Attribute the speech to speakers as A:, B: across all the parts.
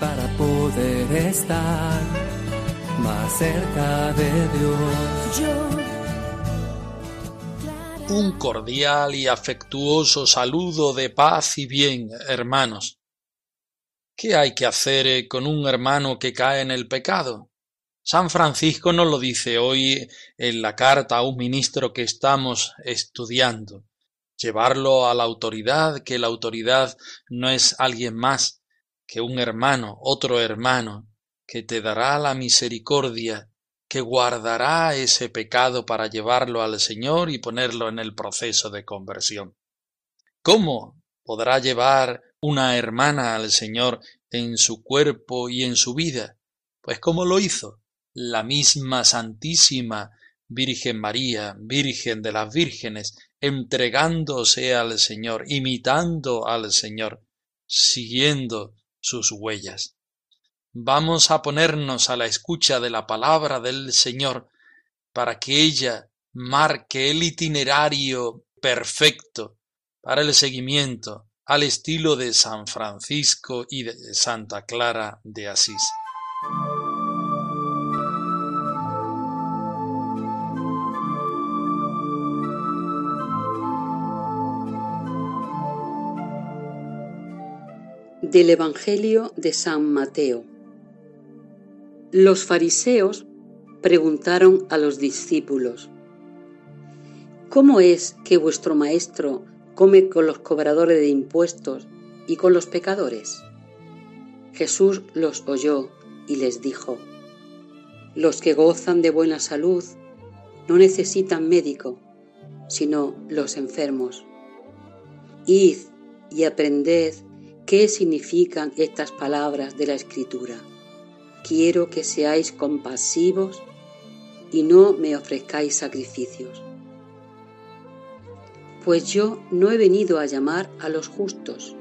A: para poder estar más cerca de Dios.
B: Un cordial y afectuoso saludo de paz y bien, hermanos. ¿Qué hay que hacer eh, con un hermano que cae en el pecado? San Francisco nos lo dice hoy en la carta a un ministro que estamos estudiando llevarlo a la autoridad, que la autoridad no es alguien más que un hermano, otro hermano, que te dará la misericordia, que guardará ese pecado para llevarlo al Señor y ponerlo en el proceso de conversión. ¿Cómo podrá llevar una hermana al Señor en su cuerpo y en su vida? Pues como lo hizo la misma Santísima Virgen María, Virgen de las Vírgenes, entregándose al Señor, imitando al Señor, siguiendo sus huellas. Vamos a ponernos a la escucha de la palabra del Señor para que ella marque el itinerario perfecto para el seguimiento al estilo de San Francisco y de Santa Clara de Asís.
C: Del Evangelio de San Mateo. Los fariseos preguntaron a los discípulos, ¿Cómo es que vuestro maestro come con los cobradores de impuestos y con los pecadores? Jesús los oyó y les dijo, Los que gozan de buena salud no necesitan médico, sino los enfermos. Id y aprended ¿Qué significan estas palabras de la Escritura? Quiero que seáis compasivos y no me ofrezcáis sacrificios. Pues yo no he venido a llamar a los justos,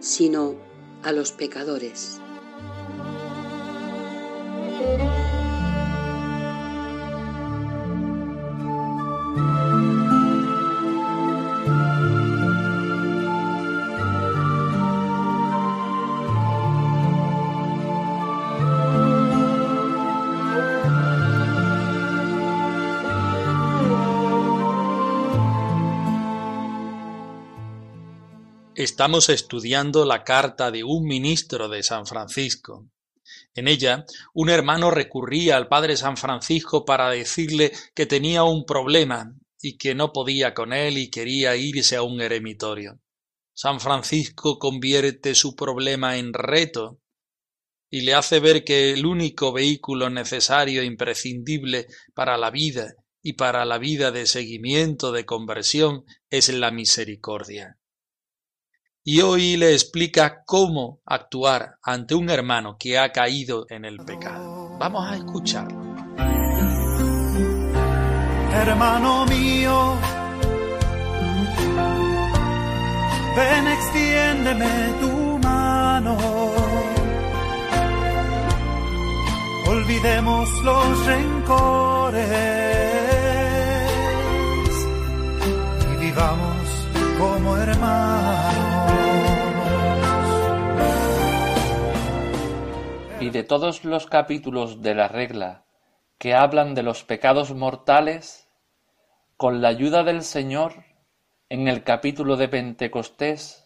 C: sino a los pecadores.
B: Estamos estudiando la carta de un ministro de San Francisco. En ella, un hermano recurría al padre San Francisco para decirle que tenía un problema y que no podía con él y quería irse a un eremitorio. San Francisco convierte su problema en reto y le hace ver que el único vehículo necesario e imprescindible para la vida y para la vida de seguimiento de conversión es la misericordia y hoy le explica cómo actuar ante un hermano que ha caído en el pecado. Vamos a escucharlo.
D: Hermano mío, ven extiéndeme tu mano. Olvidemos los rencores y vivamos como hermanos.
E: De todos los capítulos de la regla que hablan de los pecados mortales, con la ayuda del Señor, en el capítulo de Pentecostés,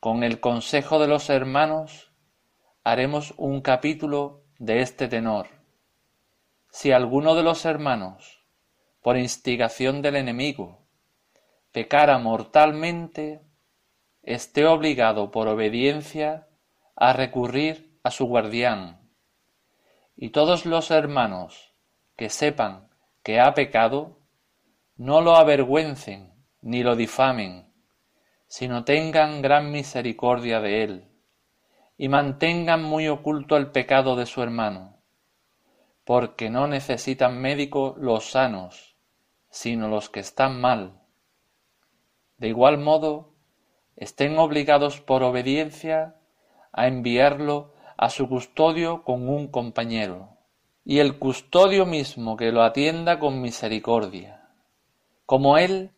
E: con el consejo de los hermanos, haremos un capítulo de este tenor. Si alguno de los hermanos, por instigación del enemigo, pecara mortalmente, esté obligado por obediencia a recurrir a su guardián, y todos los hermanos que sepan que ha pecado, no lo avergüencen ni lo difamen, sino tengan gran misericordia de él, y mantengan muy oculto el pecado de su hermano, porque no necesitan médico los sanos, sino los que están mal. De igual modo, estén obligados por obediencia a enviarlo a su custodio con un compañero, y el custodio mismo que lo atienda con misericordia, como él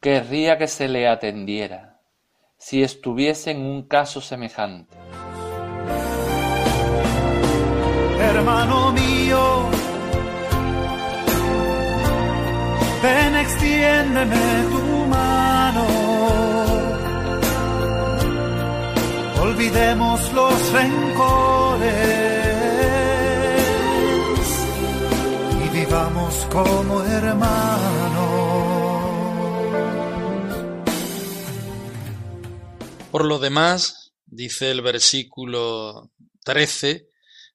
E: querría que se le atendiera, si estuviese en un caso semejante.
D: Hermano mío, ven extiéndeme tu los rencores y vivamos como.
B: Por lo demás, dice el versículo 13,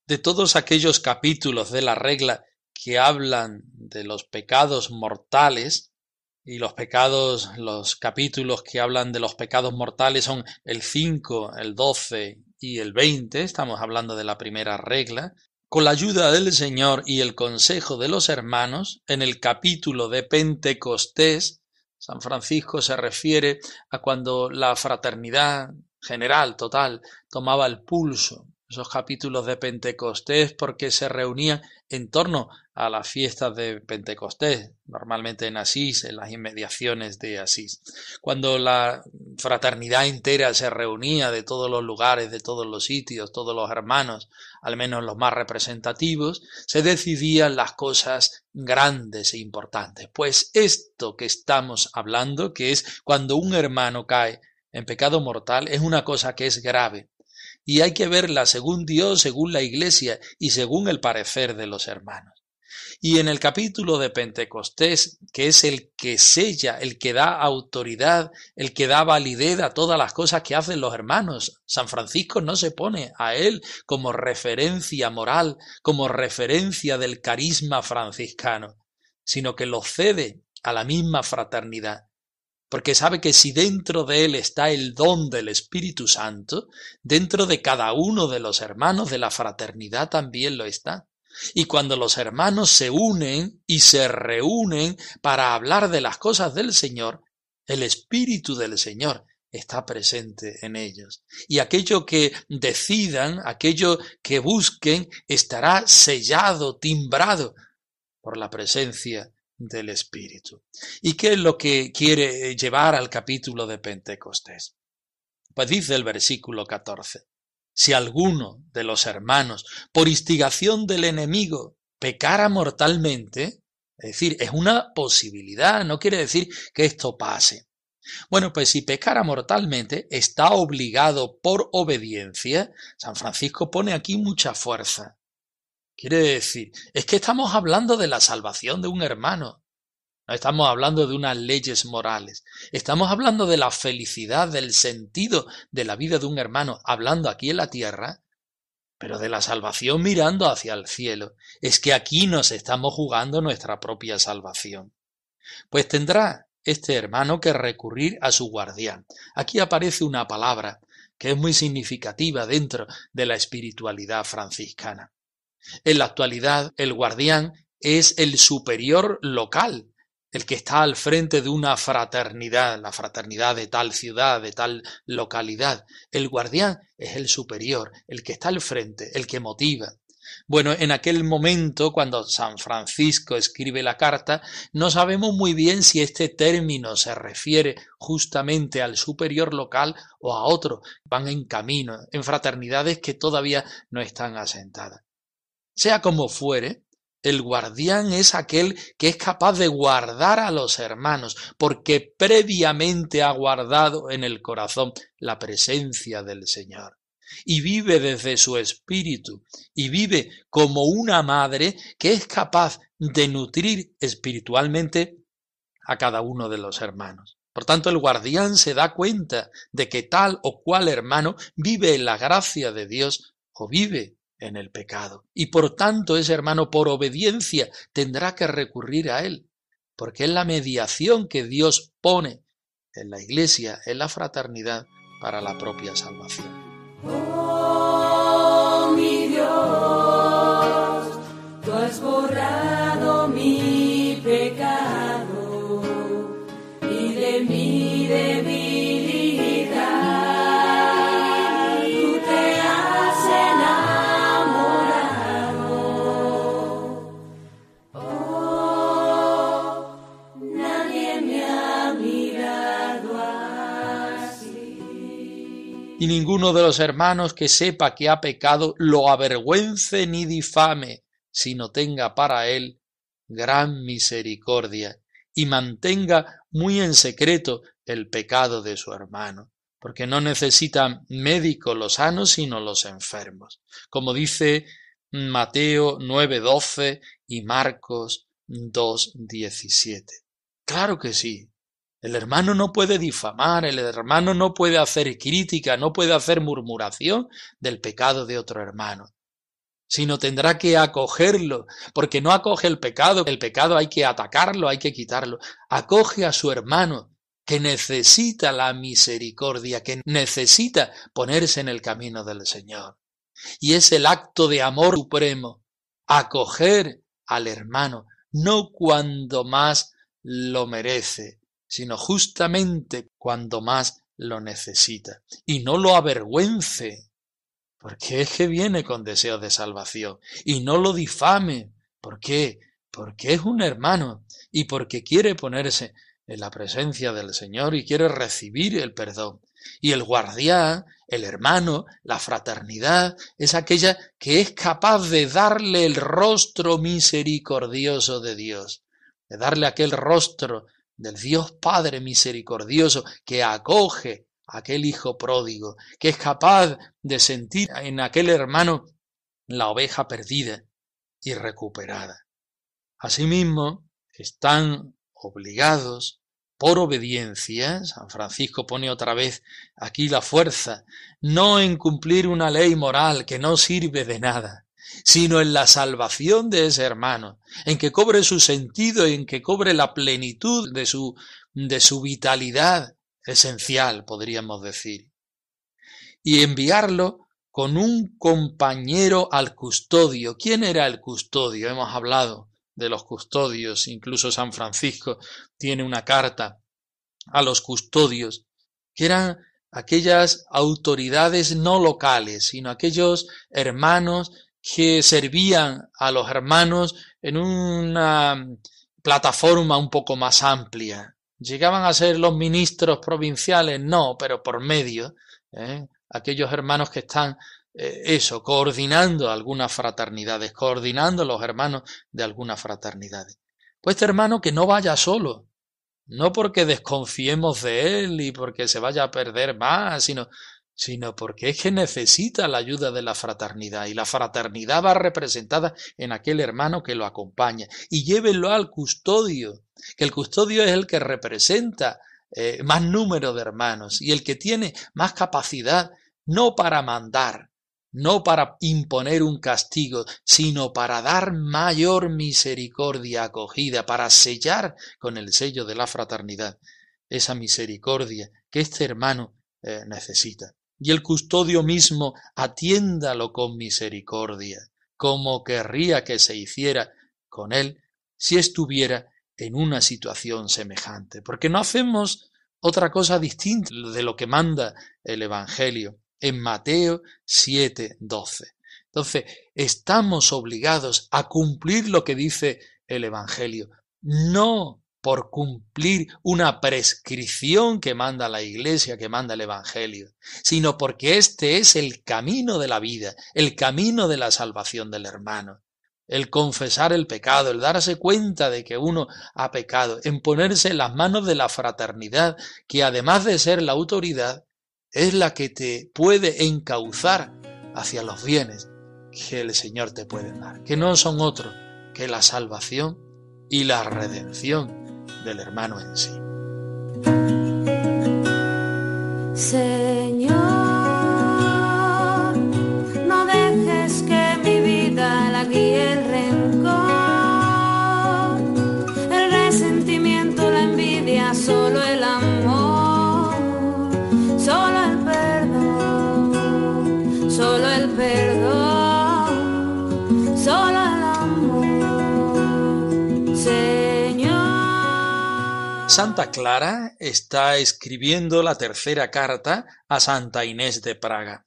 B: de todos aquellos capítulos de la regla que hablan de los pecados mortales, y los pecados, los capítulos que hablan de los pecados mortales son el 5, el 12 y el 20, estamos hablando de la primera regla. Con la ayuda del Señor y el consejo de los hermanos, en el capítulo de Pentecostés, San Francisco se refiere a cuando la fraternidad general, total, tomaba el pulso, esos capítulos de Pentecostés, porque se reunían en torno a las fiestas de Pentecostés, normalmente en Asís, en las inmediaciones de Asís. Cuando la fraternidad entera se reunía de todos los lugares, de todos los sitios, todos los hermanos, al menos los más representativos, se decidían las cosas grandes e importantes. Pues esto que estamos hablando, que es cuando un hermano cae en pecado mortal, es una cosa que es grave, y hay que verla según Dios, según la Iglesia y según el parecer de los hermanos. Y en el capítulo de Pentecostés, que es el que sella, el que da autoridad, el que da validez a todas las cosas que hacen los hermanos, San Francisco no se pone a él como referencia moral, como referencia del carisma franciscano, sino que lo cede a la misma fraternidad porque sabe que si dentro de él está el don del Espíritu Santo, dentro de cada uno de los hermanos de la fraternidad también lo está. Y cuando los hermanos se unen y se reúnen para hablar de las cosas del Señor, el Espíritu del Señor está presente en ellos. Y aquello que decidan, aquello que busquen, estará sellado, timbrado por la presencia del Espíritu. ¿Y qué es lo que quiere llevar al capítulo de Pentecostés? Pues dice el versículo 14, si alguno de los hermanos, por instigación del enemigo, pecara mortalmente, es decir, es una posibilidad, no quiere decir que esto pase. Bueno, pues si pecara mortalmente, está obligado por obediencia. San Francisco pone aquí mucha fuerza. Quiere decir, es que estamos hablando de la salvación de un hermano. No estamos hablando de unas leyes morales. Estamos hablando de la felicidad, del sentido de la vida de un hermano, hablando aquí en la tierra, pero de la salvación mirando hacia el cielo. Es que aquí nos estamos jugando nuestra propia salvación. Pues tendrá este hermano que recurrir a su guardián. Aquí aparece una palabra que es muy significativa dentro de la espiritualidad franciscana. En la actualidad, el guardián es el superior local el que está al frente de una fraternidad, la fraternidad de tal ciudad, de tal localidad. El guardián es el superior, el que está al frente, el que motiva. Bueno, en aquel momento, cuando San Francisco escribe la carta, no sabemos muy bien si este término se refiere justamente al superior local o a otro. Van en camino, en fraternidades que todavía no están asentadas. Sea como fuere, el guardián es aquel que es capaz de guardar a los hermanos, porque previamente ha guardado en el corazón la presencia del Señor. Y vive desde su espíritu, y vive como una madre que es capaz de nutrir espiritualmente a cada uno de los hermanos. Por tanto, el guardián se da cuenta de que tal o cual hermano vive en la gracia de Dios o vive en el pecado. Y por tanto ese hermano por obediencia tendrá que recurrir a él, porque es la mediación que Dios pone en la iglesia, en la fraternidad, para la propia salvación. Y ninguno de los hermanos que sepa que ha pecado lo avergüence ni difame, sino tenga para él gran misericordia y mantenga muy en secreto el pecado de su hermano, porque no necesitan médico los sanos, sino los enfermos, como dice Mateo 9:12 y Marcos 2:17. Claro que sí, el hermano no puede difamar, el hermano no puede hacer crítica, no puede hacer murmuración del pecado de otro hermano, sino tendrá que acogerlo, porque no acoge el pecado, el pecado hay que atacarlo, hay que quitarlo. Acoge a su hermano que necesita la misericordia, que necesita ponerse en el camino del Señor. Y es el acto de amor supremo, acoger al hermano, no cuando más lo merece, sino justamente cuando más lo necesita. Y no lo avergüence, porque es que viene con deseo de salvación. Y no lo difame. ¿Por qué? Porque es un hermano y porque quiere ponerse en la presencia del Señor y quiere recibir el perdón. Y el guardián, el hermano, la fraternidad, es aquella que es capaz de darle el rostro misericordioso de Dios, de darle aquel rostro del Dios Padre misericordioso que acoge a aquel hijo pródigo, que es capaz de sentir en aquel hermano la oveja perdida y recuperada. Asimismo, están obligados por obediencia, San Francisco pone otra vez aquí la fuerza, no en cumplir una ley moral que no sirve de nada, sino en la salvación de ese hermano, en que cobre su sentido, en que cobre la plenitud de su, de su vitalidad esencial, podríamos decir, y enviarlo con un compañero al custodio. ¿Quién era el custodio? Hemos hablado de los custodios, incluso San Francisco tiene una carta a los custodios, que eran aquellas autoridades no locales, sino aquellos hermanos que servían a los hermanos en una plataforma un poco más amplia. ¿Llegaban a ser los ministros provinciales? No, pero por medio. ¿eh? Aquellos hermanos que están, eh, eso, coordinando algunas fraternidades, coordinando los hermanos de algunas fraternidades. Pues este hermano que no vaya solo, no porque desconfiemos de él y porque se vaya a perder más, sino sino porque es que necesita la ayuda de la fraternidad y la fraternidad va representada en aquel hermano que lo acompaña y llévenlo al custodio, que el custodio es el que representa eh, más número de hermanos y el que tiene más capacidad no para mandar, no para imponer un castigo, sino para dar mayor misericordia acogida, para sellar con el sello de la fraternidad esa misericordia que este hermano eh, necesita y el custodio mismo atiéndalo con misericordia, como querría que se hiciera con él si estuviera en una situación semejante, porque no hacemos otra cosa distinta de lo que manda el Evangelio en Mateo 7, 12. Entonces, estamos obligados a cumplir lo que dice el Evangelio, no por cumplir una prescripción que manda la Iglesia, que manda el Evangelio, sino porque este es el camino de la vida, el camino de la salvación del hermano. El confesar el pecado, el darse cuenta de que uno ha pecado, en ponerse en las manos de la fraternidad, que además de ser la autoridad, es la que te puede encauzar hacia los bienes que el Señor te puede dar, que no son otros que la salvación y la redención del hermano en sí. Santa Clara está escribiendo la tercera carta a Santa Inés de Praga.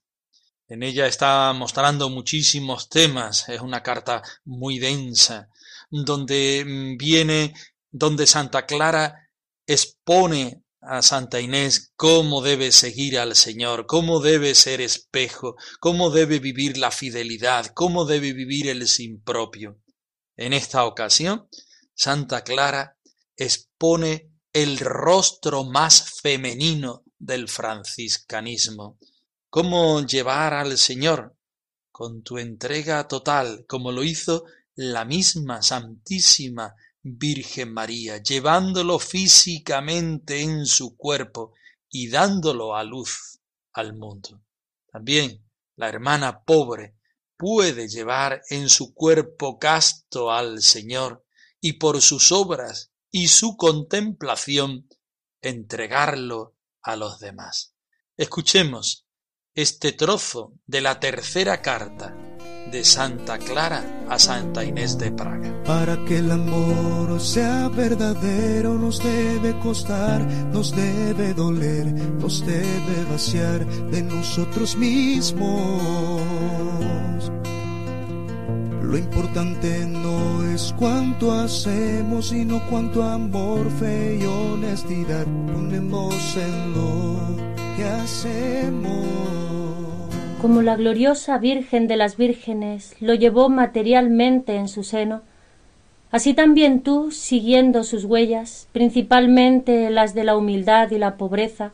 B: En ella está mostrando muchísimos temas, es una carta muy densa, donde mm, viene, donde Santa Clara expone a Santa Inés cómo debe seguir al Señor, cómo debe ser espejo, cómo debe vivir la fidelidad, cómo debe vivir el sin propio. En esta ocasión, Santa Clara expone el rostro más femenino del franciscanismo, cómo llevar al Señor con tu entrega total, como lo hizo la misma Santísima Virgen María, llevándolo físicamente en su cuerpo y dándolo a luz al mundo. También la hermana pobre puede llevar en su cuerpo casto al Señor y por sus obras y su contemplación entregarlo a los demás. Escuchemos este trozo de la tercera carta de Santa Clara a Santa Inés de Praga.
F: Para que el amor sea verdadero nos debe costar, nos debe doler, nos debe vaciar de nosotros mismos. Lo importante no es cuánto hacemos, sino cuánto amor, fe y honestidad ponemos en lo que hacemos.
G: Como la gloriosa Virgen de las Vírgenes lo llevó materialmente en su seno, así también tú, siguiendo sus huellas, principalmente las de la humildad y la pobreza,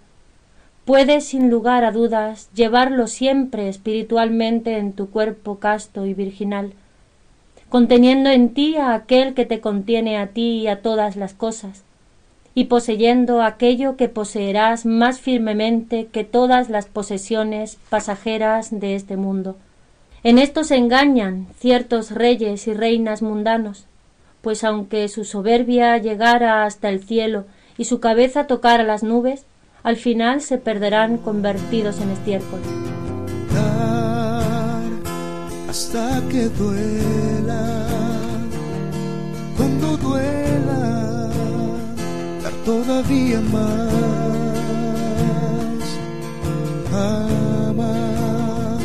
G: puedes sin lugar a dudas llevarlo siempre espiritualmente en tu cuerpo casto y virginal, conteniendo en ti a aquel que te contiene a ti y a todas las cosas, y poseyendo aquello que poseerás más firmemente que todas las posesiones pasajeras de este mundo. En esto se engañan ciertos reyes y reinas mundanos, pues aunque su soberbia llegara hasta el cielo y su cabeza tocara las nubes, al final se perderán convertidos en estiércol.
F: hasta que cuando duela todavía más. Ama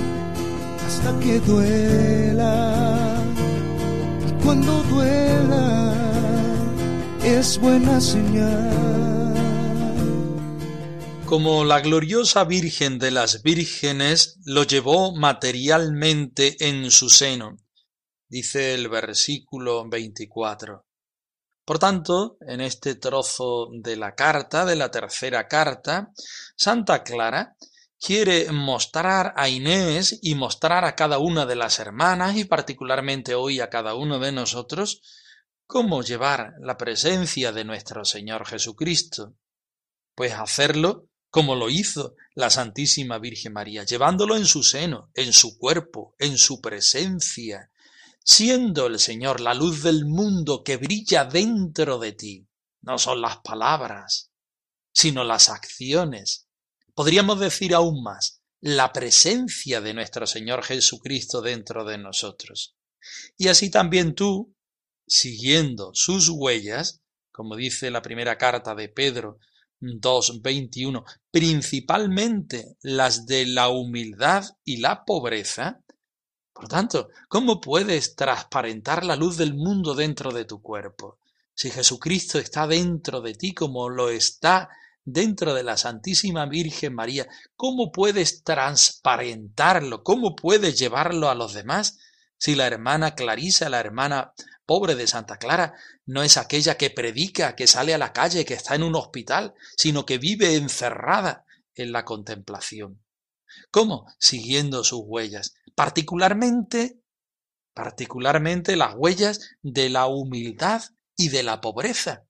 F: hasta que duela. Y cuando duela es buena señal.
B: Como la gloriosa Virgen de las Vírgenes lo llevó materialmente en su seno, dice el versículo 24. Por tanto, en este trozo de la carta, de la tercera carta, Santa Clara quiere mostrar a Inés y mostrar a cada una de las hermanas y particularmente hoy a cada uno de nosotros cómo llevar la presencia de nuestro Señor Jesucristo. Pues hacerlo como lo hizo la Santísima Virgen María, llevándolo en su seno, en su cuerpo, en su presencia, siendo el Señor la luz del mundo que brilla dentro de ti. No son las palabras, sino las acciones. Podríamos decir aún más, la presencia de nuestro Señor Jesucristo dentro de nosotros. Y así también tú, siguiendo sus huellas, como dice la primera carta de Pedro 2.21, principalmente las de la humildad y la pobreza, por tanto, ¿cómo puedes transparentar la luz del mundo dentro de tu cuerpo? Si Jesucristo está dentro de ti como lo está dentro de la Santísima Virgen María, ¿cómo puedes transparentarlo? ¿Cómo puedes llevarlo a los demás? Si la hermana Clarisa, la hermana pobre de Santa Clara, no es aquella que predica, que sale a la calle, que está en un hospital, sino que vive encerrada en la contemplación. ¿Cómo? Siguiendo sus huellas, particularmente, particularmente las huellas de la humildad y de la pobreza,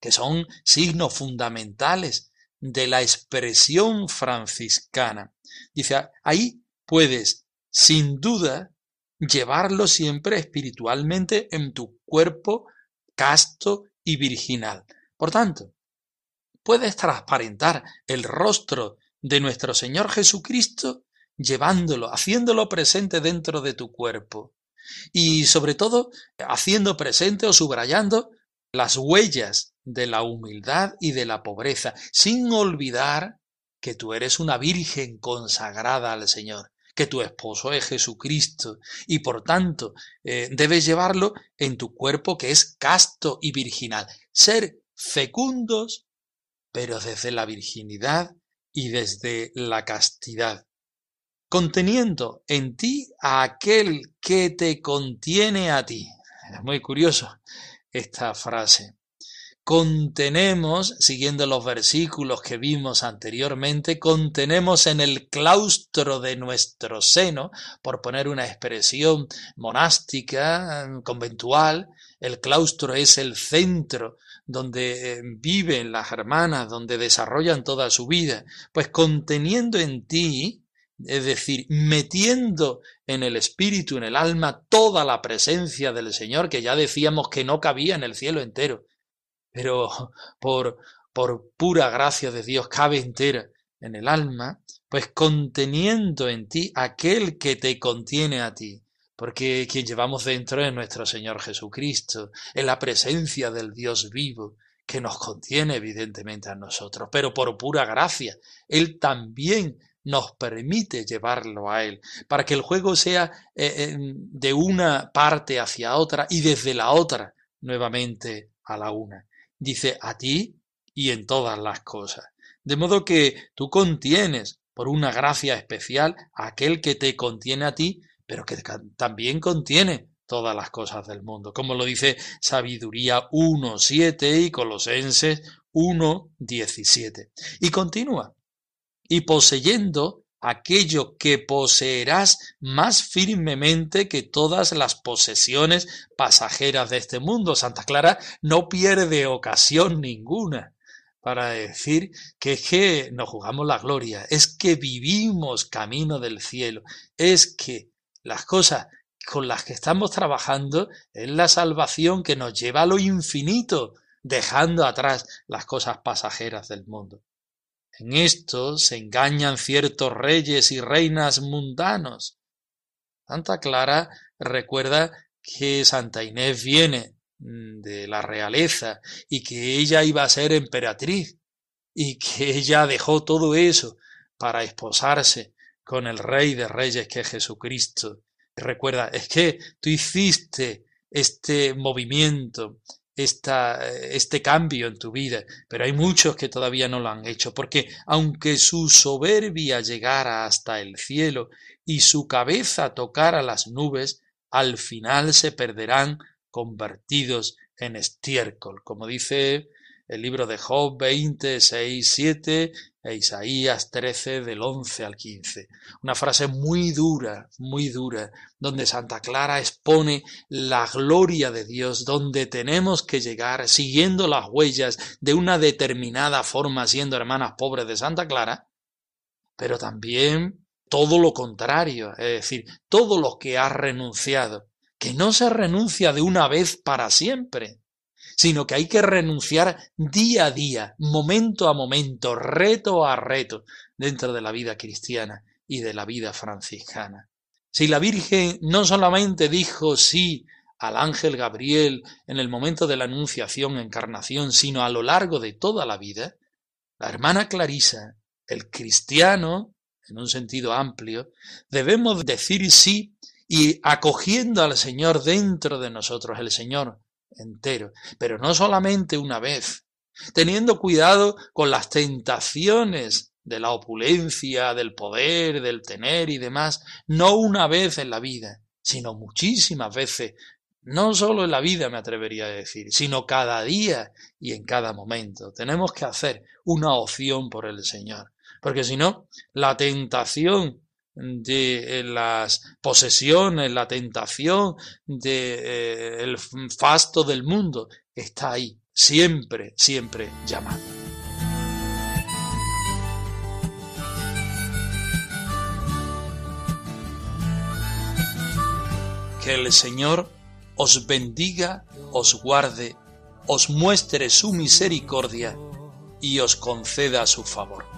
B: que son signos fundamentales de la expresión franciscana. Dice, ahí puedes, sin duda, llevarlo siempre espiritualmente en tu cuerpo casto y virginal. Por tanto, puedes transparentar el rostro de nuestro Señor Jesucristo llevándolo, haciéndolo presente dentro de tu cuerpo y sobre todo haciendo presente o subrayando las huellas de la humildad y de la pobreza, sin olvidar que tú eres una virgen consagrada al Señor, que tu esposo es Jesucristo y por tanto eh, debes llevarlo en tu cuerpo que es casto y virginal. Ser fecundos, pero desde la virginidad y desde la castidad, conteniendo en ti a aquel que te contiene a ti. Es muy curioso esta frase contenemos, siguiendo los versículos que vimos anteriormente, contenemos en el claustro de nuestro seno, por poner una expresión monástica, conventual, el claustro es el centro donde eh, viven las hermanas, donde desarrollan toda su vida, pues conteniendo en ti, es decir, metiendo en el espíritu, en el alma, toda la presencia del Señor, que ya decíamos que no cabía en el cielo entero, pero por, por pura gracia de Dios cabe entera en el alma, pues conteniendo en ti aquel que te contiene a ti, porque quien llevamos dentro es nuestro Señor Jesucristo, en la presencia del Dios vivo, que nos contiene evidentemente a nosotros, pero por pura gracia, Él también nos permite llevarlo a Él, para que el juego sea eh, eh, de una parte hacia otra y desde la otra nuevamente a la una dice a ti y en todas las cosas. De modo que tú contienes por una gracia especial aquel que te contiene a ti, pero que también contiene todas las cosas del mundo, como lo dice Sabiduría 1.7 y Colosenses 1.17. Y continúa, y poseyendo aquello que poseerás más firmemente que todas las posesiones pasajeras de este mundo. Santa Clara no pierde ocasión ninguna para decir que es que nos jugamos la gloria, es que vivimos camino del cielo, es que las cosas con las que estamos trabajando es la salvación que nos lleva a lo infinito, dejando atrás las cosas pasajeras del mundo. En esto se engañan ciertos reyes y reinas mundanos. Santa Clara recuerda que Santa Inés viene mm, de la realeza y que ella iba a ser emperatriz y que ella dejó todo eso para esposarse con el rey de reyes que es Jesucristo. Recuerda, es que tú hiciste este movimiento, este cambio en tu vida, pero hay muchos que todavía no lo han hecho, porque aunque su soberbia llegara hasta el cielo y su cabeza tocara las nubes, al final se perderán convertidos en estiércol, como dice el libro de Job 20, 6, 7 Isaías 13 del 11 al 15. Una frase muy dura, muy dura, donde Santa Clara expone la gloria de Dios, donde tenemos que llegar siguiendo las huellas de una determinada forma, siendo hermanas pobres de Santa Clara, pero también todo lo contrario, es decir, todo lo que ha renunciado, que no se renuncia de una vez para siempre, sino que hay que renunciar día a día, momento a momento, reto a reto, dentro de la vida cristiana y de la vida franciscana. Si la Virgen no solamente dijo sí al ángel Gabriel en el momento de la anunciación, encarnación, sino a lo largo de toda la vida, la hermana Clarisa, el cristiano, en un sentido amplio, debemos decir sí y acogiendo al Señor dentro de nosotros, el Señor entero, pero no solamente una vez, teniendo cuidado con las tentaciones de la opulencia, del poder, del tener y demás, no una vez en la vida, sino muchísimas veces, no solo en la vida me atrevería a decir, sino cada día y en cada momento. Tenemos que hacer una opción por el Señor, porque si no, la tentación de eh, las posesiones, la tentación, de, eh, fasto del mundo, está ahí, siempre, siempre llamando. Que el Señor os bendiga, os guarde, os muestre su misericordia y os conceda su favor.